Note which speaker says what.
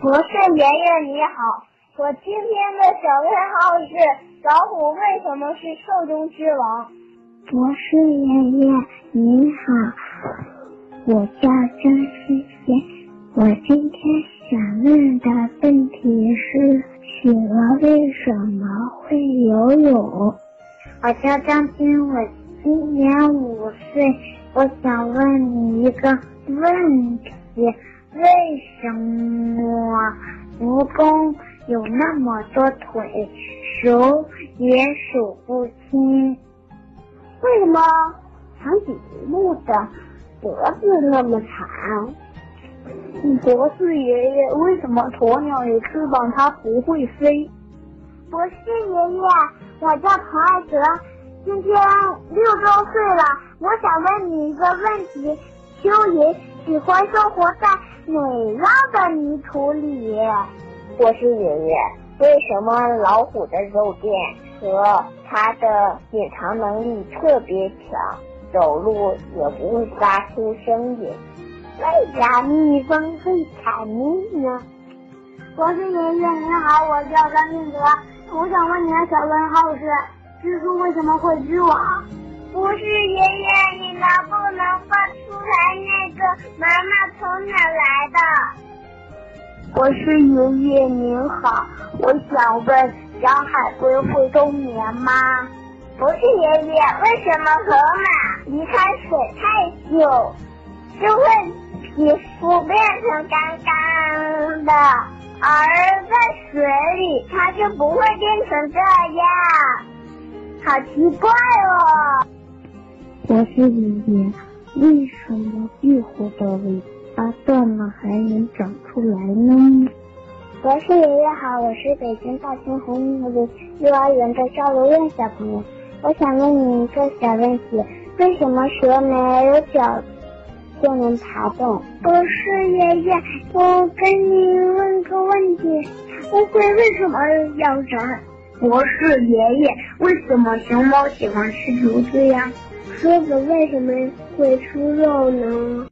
Speaker 1: 博士爷爷你好，我今天的小问号是老虎为什么是兽中之王？
Speaker 2: 博士爷爷你好，我叫张思贤，我今天想问的问题是企鹅为什么会游泳？
Speaker 3: 我叫张军，我今年五岁，我想问你一个问题。为什么蜈蚣有那么多腿，数也数不清？
Speaker 1: 为什么长颈鹿的脖子那么长？
Speaker 4: 博士爷爷，为什么鸵鸟有翅膀它不会飞？
Speaker 1: 博士爷爷，我叫彭爱泽，今天六周岁了，我想问你一个问题：蚯蚓喜欢生活在？哪样的泥土里？
Speaker 5: 博士爷爷，为什么老虎的肉垫和它的隐藏能力特别强，走路也不会发出声音？
Speaker 1: 为啥蜜蜂会采蜜呢？
Speaker 6: 博士爷爷您好，我叫张俊泽，我想问你的小问号是：蜘蛛为什么会织网？
Speaker 1: 博士爷爷，你能不能放出来那个哪来的？
Speaker 4: 我是爷爷您好，我想问小海龟会冬眠吗？
Speaker 1: 不是爷爷，为什么河马离开水太久就会皮肤变成干干的，而在水里它就不会变成这样？好奇怪哦！
Speaker 2: 我是爷爷，为什么壁虎的尾巴断了还能长出来呢？
Speaker 3: 博士爷爷好，我是北京大兴红木林幼儿园的赵如愿小朋友，我想问你一个小问题：为什么蛇没有脚就能爬动？
Speaker 1: 博士爷爷，我跟你问个问题：乌龟为什么咬人？
Speaker 4: 博士爷爷，为什么熊猫喜欢吃竹子呀？
Speaker 1: 狮子为什么会出肉呢？